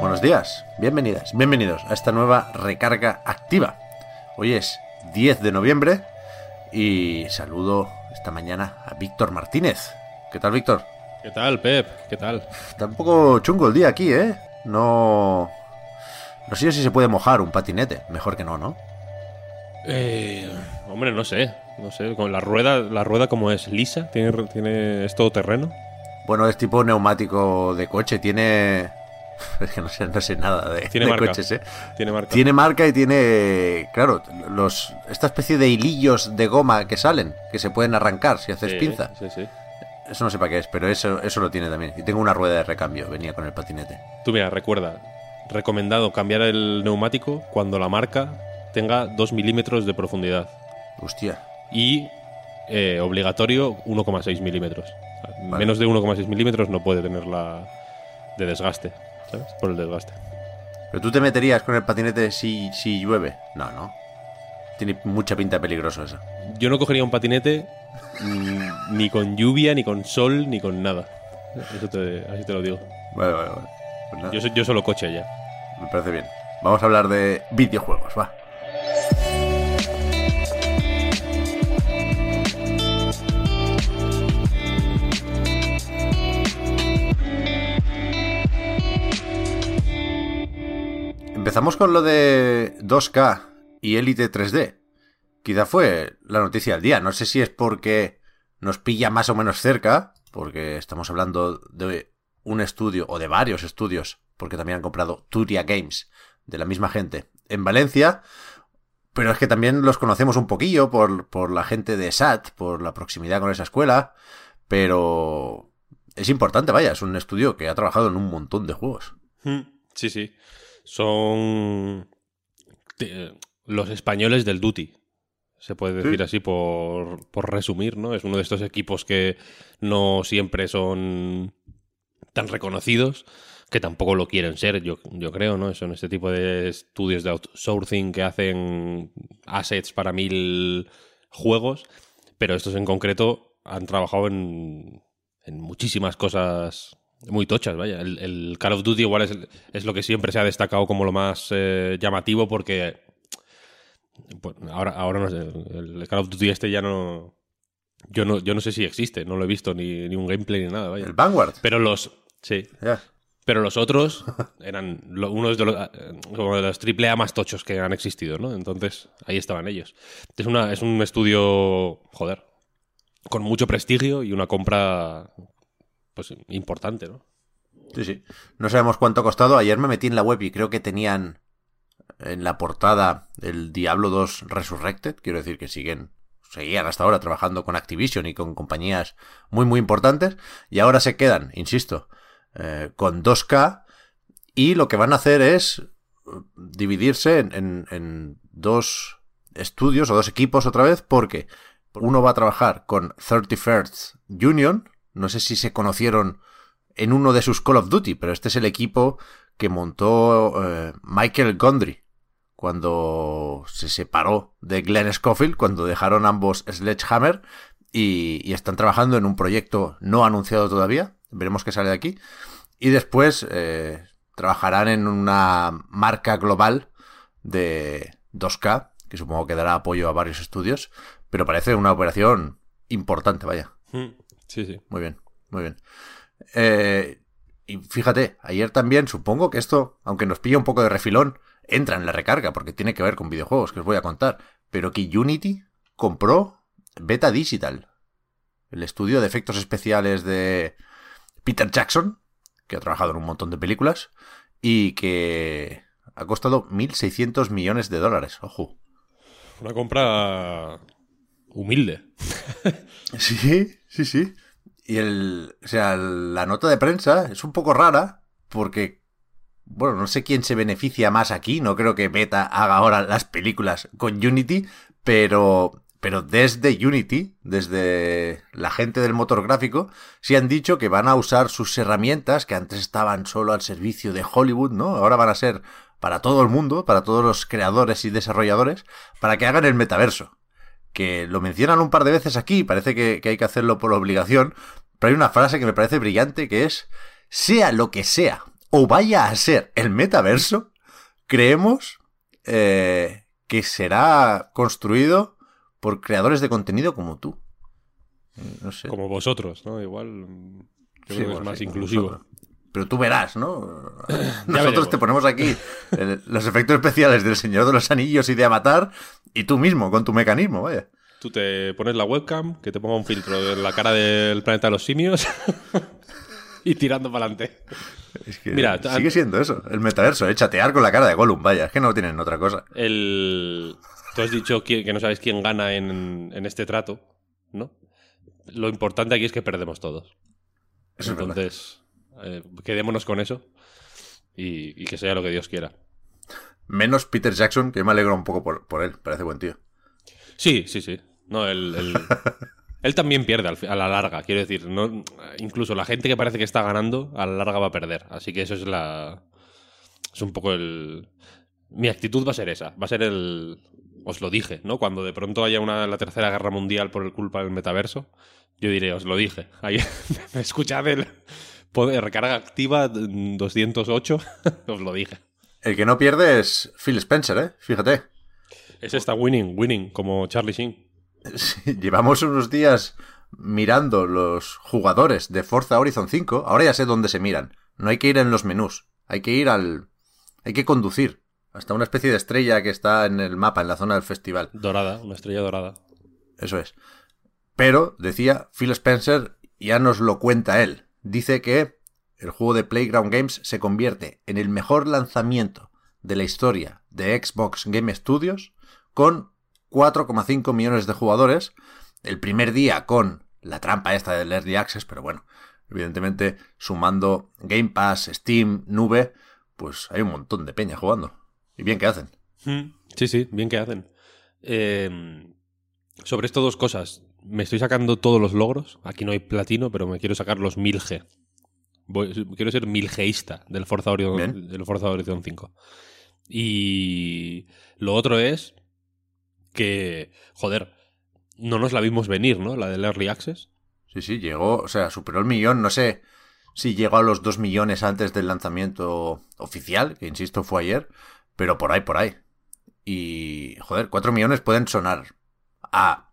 Buenos días, bienvenidas, bienvenidos a esta nueva recarga activa. Hoy es 10 de noviembre y saludo esta mañana a Víctor Martínez. ¿Qué tal, Víctor? ¿Qué tal, Pep? ¿Qué tal? Está un poco chungo el día aquí, ¿eh? No... No sé si se puede mojar un patinete. Mejor que no, ¿no? Eh, hombre, no sé. No sé. Con la rueda, la rueda como es lisa, tiene, tiene es todo terreno. Bueno, es tipo neumático de coche. Tiene... Es que no sé, no sé nada de, Tiene de marca. coches, ¿eh? Tiene marca. Tiene marca y tiene, claro, los esta especie de hilillos de goma que salen, que se pueden arrancar si haces Sí, pinza. Sí, sí. Eso no sé para qué es, pero eso, eso lo tiene también. Y tengo una rueda de recambio, venía con el patinete. Tú mira, recuerda. Recomendado cambiar el neumático cuando la marca tenga 2 milímetros de profundidad. Hostia. Y eh, obligatorio 1,6 milímetros. Vale. Menos de 1,6 milímetros no puede tener la de desgaste. ¿Sabes? Por el desgaste. ¿Pero tú te meterías con el patinete si, si llueve? No, no. Tiene mucha pinta peligroso eso. Yo no cogería un patinete mm, ni con lluvia, ni con sol, ni con nada. Eso te, así te lo digo. Vale, vale, vale. Pues Yo, yo solo coche ya. me parece bien. Vamos a hablar de videojuegos, va. Empezamos con lo de 2K y Elite 3D. Quizá fue la noticia del día. No sé si es porque nos pilla más o menos cerca, porque estamos hablando de un estudio o de varios estudios, porque también han comprado Turia Games de la misma gente en Valencia. Pero es que también los conocemos un poquillo por, por la gente de SAT, por la proximidad con esa escuela. Pero es importante, vaya, es un estudio que ha trabajado en un montón de juegos. Sí, sí. Son los españoles del Duty. Se puede decir Sí. así por, por resumir, ¿no? Es uno de estos equipos que no siempre son tan reconocidos, que tampoco lo quieren ser, yo, yo creo, ¿no? Son este tipo de estudios de outsourcing que hacen assets para mil juegos, pero estos en concreto han trabajado en, en muchísimas cosas muy tochas, vaya. El, el Call of Duty igual es, es lo que siempre se ha destacado como lo más eh, llamativo porque pues, ahora, ahora no sé, el Call of Duty este ya no... Yo no, yo no sé si existe, no lo he visto ni, ni un gameplay ni nada, vaya. El Vanguard. Pero los... Sí, pero los otros eran lo- unos de los, como de los triple A más tochos que han existido, ¿no? Entonces, ahí estaban ellos. Es, una, es un estudio, joder, con mucho prestigio y una compra, pues, importante, ¿no? Sí, sí. No sabemos cuánto ha costado. Ayer me metí en la web y creo que tenían en la portada el Diablo 2 Resurrected. Quiero decir que siguen, seguían hasta ahora trabajando con Activision y con compañías muy, muy importantes. Y ahora se quedan, insisto, eh, con 2K. Y lo que van a hacer es eh, dividirse en, en- en dos estudios o dos equipos otra vez, porque uno va a trabajar con 31st Union. No sé si se conocieron en uno de sus Call of Duty, pero este es el equipo que montó eh, Michael Gondry cuando se separó de Glenn Scofield, cuando dejaron ambos Sledgehammer y, están trabajando en un proyecto no anunciado todavía, veremos qué sale de aquí, y después eh, trabajarán en una marca global de 2K, que supongo que dará apoyo a varios estudios, pero parece una operación importante, vaya. Sí, sí. Muy bien, muy bien. Eh, y fíjate, ayer también supongo que esto, aunque nos pilla un poco de refilón, entra en la recarga porque tiene que ver con videojuegos que os voy a contar. Pero que Unity compró Beta Digital, el estudio de efectos especiales de Peter Jackson, que ha trabajado en un montón de películas y que ha costado 1.600 millones de dólares. Ojo. Una compra humilde. Sí, sí, sí. Y el, o sea, la nota de prensa es un poco rara porque, bueno, no sé quién se beneficia más aquí. No creo que Beta haga ahora las películas con Unity, pero, pero desde Unity, desde la gente del motor gráfico, sí han dicho que van a usar sus herramientas que antes estaban solo al servicio de Hollywood, ¿no? Ahora van a ser para todo el mundo, para todos los creadores y desarrolladores, para que hagan el metaverso. Que lo mencionan un par de veces aquí, parece que, hay que hacerlo por obligación, pero hay una frase que me parece brillante que es, sea lo que sea, o vaya a ser el metaverso, creemos eh, que será construido por creadores de contenido como tú. No sé. Como vosotros, ¿no? Igual creo que es más inclusivo pero tú verás, ¿no? Nosotros te ponemos aquí los efectos especiales del Señor de los Anillos y de Avatar y tú mismo con tu mecanismo, vaya. Tú te pones la webcam, que te ponga un filtro en la cara del planeta de los simios y tirando para adelante. Es que Mira, sigue siendo eso, el metaverso, ¿eh? chatear con la cara de Gollum, vaya, es que no tienen otra cosa. El... Tú has dicho que no sabes quién gana en, este trato, ¿no? Lo importante aquí es que perdemos todos. Eso Entonces, eh, quedémonos con eso y, que sea lo que Dios quiera. Menos Peter Jackson, que me alegro un poco por, él, parece buen tío. Sí, sí, sí. No, él, él, también pierde a la larga, quiero decir. No, incluso la gente que parece que está ganando, a la larga va a perder. Así que eso es la. Es un poco el. Mi actitud va a ser esa. Va a ser el. Os lo dije, ¿no? Cuando de pronto haya una la tercera guerra mundial por el culpa del metaverso, yo diré, os lo dije. Ahí, escuchad el, recarga activa 208, os lo dije. El que no pierde es Phil Spencer, ¿eh? Fíjate. Es esta winning, winning, como Charlie Sheen. llevamos unos días mirando los jugadores de Forza Horizon 5. Ahora ya sé dónde se miran. No hay que ir en los menús. Hay que ir al... Hay que conducir. Hasta una especie de estrella que está en el mapa, en la zona del festival. Dorada, una estrella dorada. Eso es. Pero, decía, Phil Spencer ya nos lo cuenta él dice que el juego de Playground Games se convierte en el mejor lanzamiento de la historia de Xbox Game Studios con 4,5 millones de jugadores. El primer día con la trampa esta del Early Access, pero bueno, evidentemente sumando Game Pass, Steam, Nube, pues hay un montón de peña jugando. Y bien que hacen. Hmm. Sí, sí, bien que hacen. Eh, sobre esto dos cosas me estoy sacando todos los logros. Aquí no hay platino, pero me quiero sacar los 1000G. quiero ser 1000Gista del Forza Horizon, del Forza Horizon 5. Y lo otro es que, joder, no nos la vimos venir, ¿no? La del Early Access. Sí, sí, llegó, o sea, superó el millón, no sé si llegó a los 2 millones antes del lanzamiento oficial, que insisto fue ayer, pero por ahí, por ahí. Y, joder, 4 millones pueden sonar a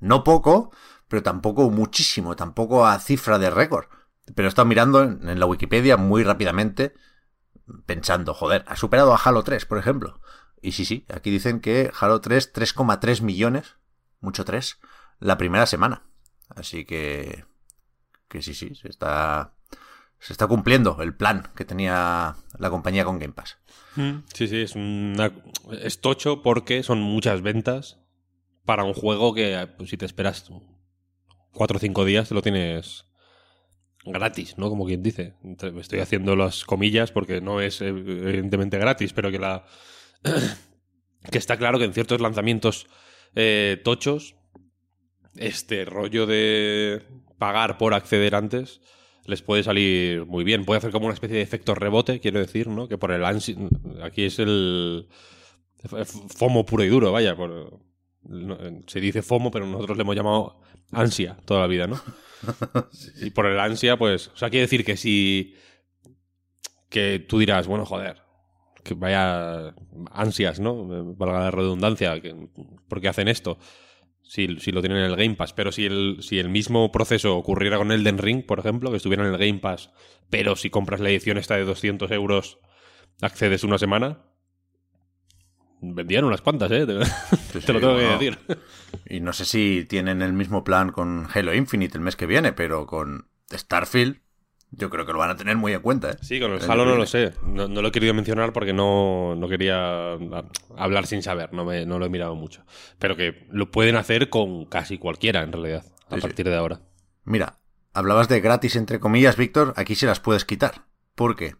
no poco, pero tampoco muchísimo, tampoco a cifra de récord. Pero he estado mirando en, la Wikipedia muy rápidamente, pensando, joder, ha superado a Halo 3, por ejemplo. Y sí, sí, aquí dicen que Halo 3, 3,3 millones, mucho 3, la primera semana. Así que, que sí, sí, se está, se está cumpliendo el plan que tenía la compañía con Game Pass. Mm, sí, sí, es, es tocho porque son muchas ventas para un juego que pues, si te esperas cuatro o cinco días te lo tienes gratis, ¿no? Como quien dice. Estoy haciendo las comillas porque no es evidentemente gratis, pero que la que está claro que en ciertos lanzamientos eh, tochos este rollo de pagar por acceder antes les puede salir muy bien. Puede hacer como una especie de efecto rebote, quiero decir, ¿no? Que por el ansi aquí es el FOMO puro y duro, vaya, por, se dice FOMO, pero nosotros le hemos llamado ansia toda la vida, ¿no? Y por el ansia, pues, o sea, quiere decir que si que tú dirás, bueno, joder, que vaya ansias, ¿no? Valga la redundancia, que, ¿por qué hacen esto? Si, lo tienen en el Game Pass, pero si el, si el mismo proceso ocurriera con Elden Ring, por ejemplo, que estuviera en el Game Pass, pero si compras la edición esta de 200 euros, accedes una semana, vendían unas cuantas, ¿eh? Te, lo tengo que decir. Y no sé si tienen el mismo plan con Halo Infinite el mes que viene, pero con Starfield yo creo que lo van a tener muy en cuenta. ¿eh? Sí, con el, Halo no lo sé. No, lo he querido mencionar porque no, quería hablar sin saber, no, me, no lo he mirado mucho. Pero que lo pueden hacer con casi cualquiera, en realidad, a partir de ahora. Mira, hablabas de gratis entre comillas, Víctor, aquí se las puedes quitar. Porque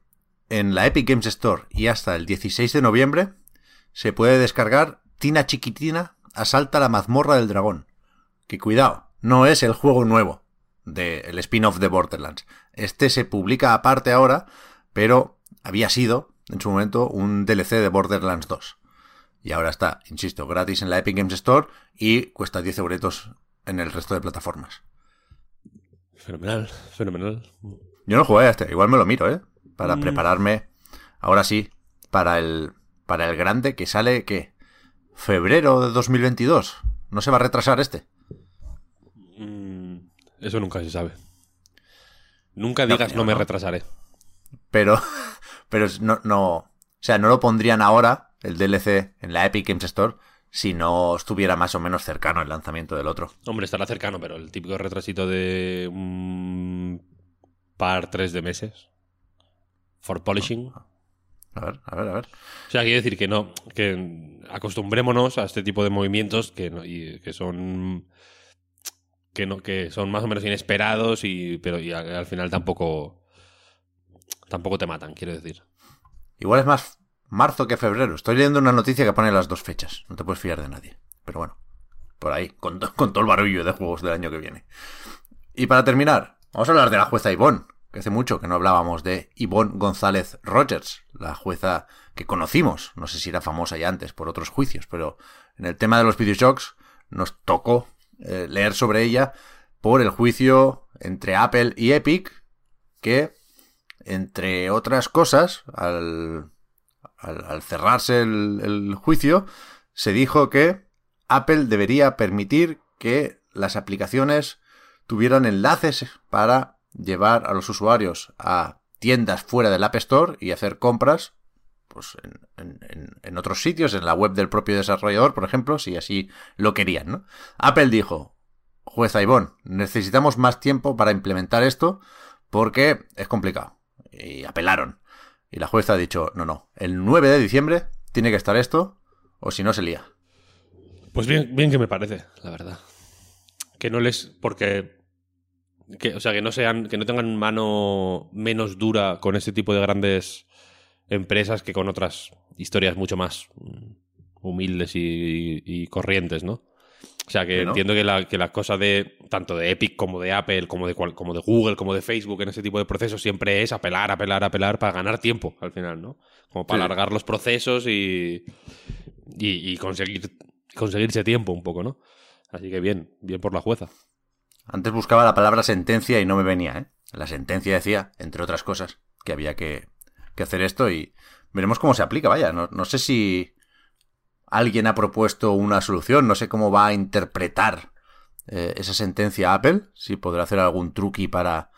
en la Epic Games Store y hasta el 16 de noviembre se puede descargar Tina Chiquitina Asalta la mazmorra del dragón. Que cuidado, no es el juego nuevo del spin-off de Borderlands. Este se publica aparte ahora, pero había sido, en su momento, un DLC de Borderlands 2. Y ahora está, insisto, gratis en la Epic Games Store y cuesta 10 euros en el resto de plataformas. Fenomenal, fenomenal. Yo no jugué a este, igual me lo miro, ¿eh? Para mm. prepararme, ahora sí, para el, para el grande que sale, ¿qué? ¿Febrero de 2022? ¿No se va a retrasar este? Mm, eso nunca se sabe. Nunca digas no, me retrasaré. Pero, pero no, no, o sea, no lo pondrían ahora, el DLC, en la Epic Games Store, si no estuviera más o menos cercano el lanzamiento del otro. Hombre, estará cercano, pero el típico retrasito de un par, tres de meses. For polishing. A ver, a ver, a ver. O sea, quiero decir que no, que acostumbrémonos a este tipo de movimientos que, que son que no, que son más o menos inesperados y pero y al final tampoco tampoco te matan, quiero decir. Igual es más marzo que febrero. Estoy leyendo una noticia que pone las dos fechas. No te puedes fiar de nadie. Pero bueno, por ahí, con, todo el barullo de juegos del año que viene. Y para terminar, vamos a hablar de la jueza Ivonne, que hace mucho que no hablábamos de Ivonne González Rogers, la jueza que conocimos. No sé si era famosa ya antes por otros juicios, pero en el tema de los videojuegos nos tocó eh, leer sobre ella por el juicio entre Apple y Epic, que, entre otras cosas, al al, cerrarse el, juicio, se dijo que Apple debería permitir que las aplicaciones tuvieran enlaces para llevar a los usuarios a tiendas fuera del App Store y hacer compras pues, en, otros sitios, en la web del propio desarrollador, por ejemplo, si así lo querían. ¿no? Apple dijo, jueza Ivonne, necesitamos más tiempo para implementar esto porque es complicado. Y apelaron. Y la jueza ha dicho, no, no, el 9 de diciembre tiene que estar esto, o si no se lía. Pues bien, bien que me parece, la verdad. Que no les. porque. Que, o sea, que no sean. que no tengan mano menos dura con este tipo de grandes empresas que con otras historias mucho más humildes y corrientes, ¿no? O sea, que entiendo que la, que la cosa de tanto de Epic como de Apple, como de, como de Google, como de Facebook en ese tipo de procesos siempre es apelar, apelar, apelar para ganar tiempo al final, ¿no? Como para alargar los procesos y, y, conseguir conseguirse tiempo un poco, ¿no? Así que bien, bien por la jueza. Antes buscaba la palabra sentencia y no me venía, ¿eh? La sentencia decía, entre otras cosas, que había que, que hacer esto y veremos cómo se aplica, vaya. No, sé si alguien ha propuesto una solución. No sé cómo va a interpretar eh, esa sentencia Apple, si podrá hacer algún truqui para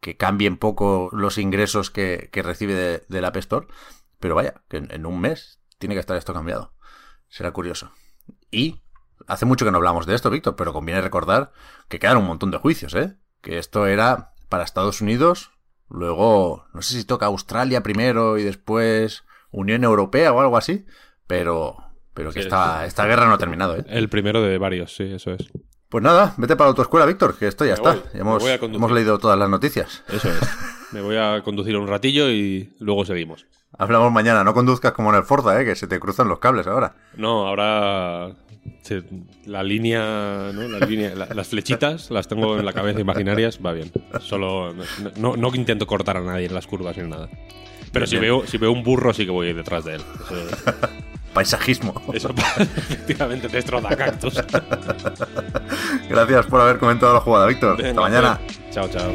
que cambie un poco los ingresos que, recibe del App Store. Pero vaya, que en, un mes tiene que estar esto cambiado. Será curioso. Y hace mucho que no hablamos de esto, Víctor, pero conviene recordar que quedan un montón de juicios, ¿eh? Que esto era para Estados Unidos, luego, no sé si toca Australia primero y después Unión Europea o algo así, pero pero que esta, esta guerra no ha terminado, ¿eh? El primero de varios, sí, eso es. Pues nada, vete para la autoescuela, Víctor, que esto ya está. hemos, hemos, leído todas las noticias. Eso es. Me voy a conducir un ratillo y luego seguimos. Hablamos mañana. No conduzcas como en el Forza, ¿eh? que se te cruzan los cables ahora. No, ahora la línea, ¿no? la las flechitas las tengo en la cabeza imaginarias, va bien. Solo no, no, intento cortar a nadie en las curvas ni nada. Pero si veo, si veo un burro sí que voy detrás de él. Eso Paisajismo. Eso, efectivamente, destroza cactus. Gracias por haber comentado la jugada, Víctor. Hasta mañana. Chao, chao.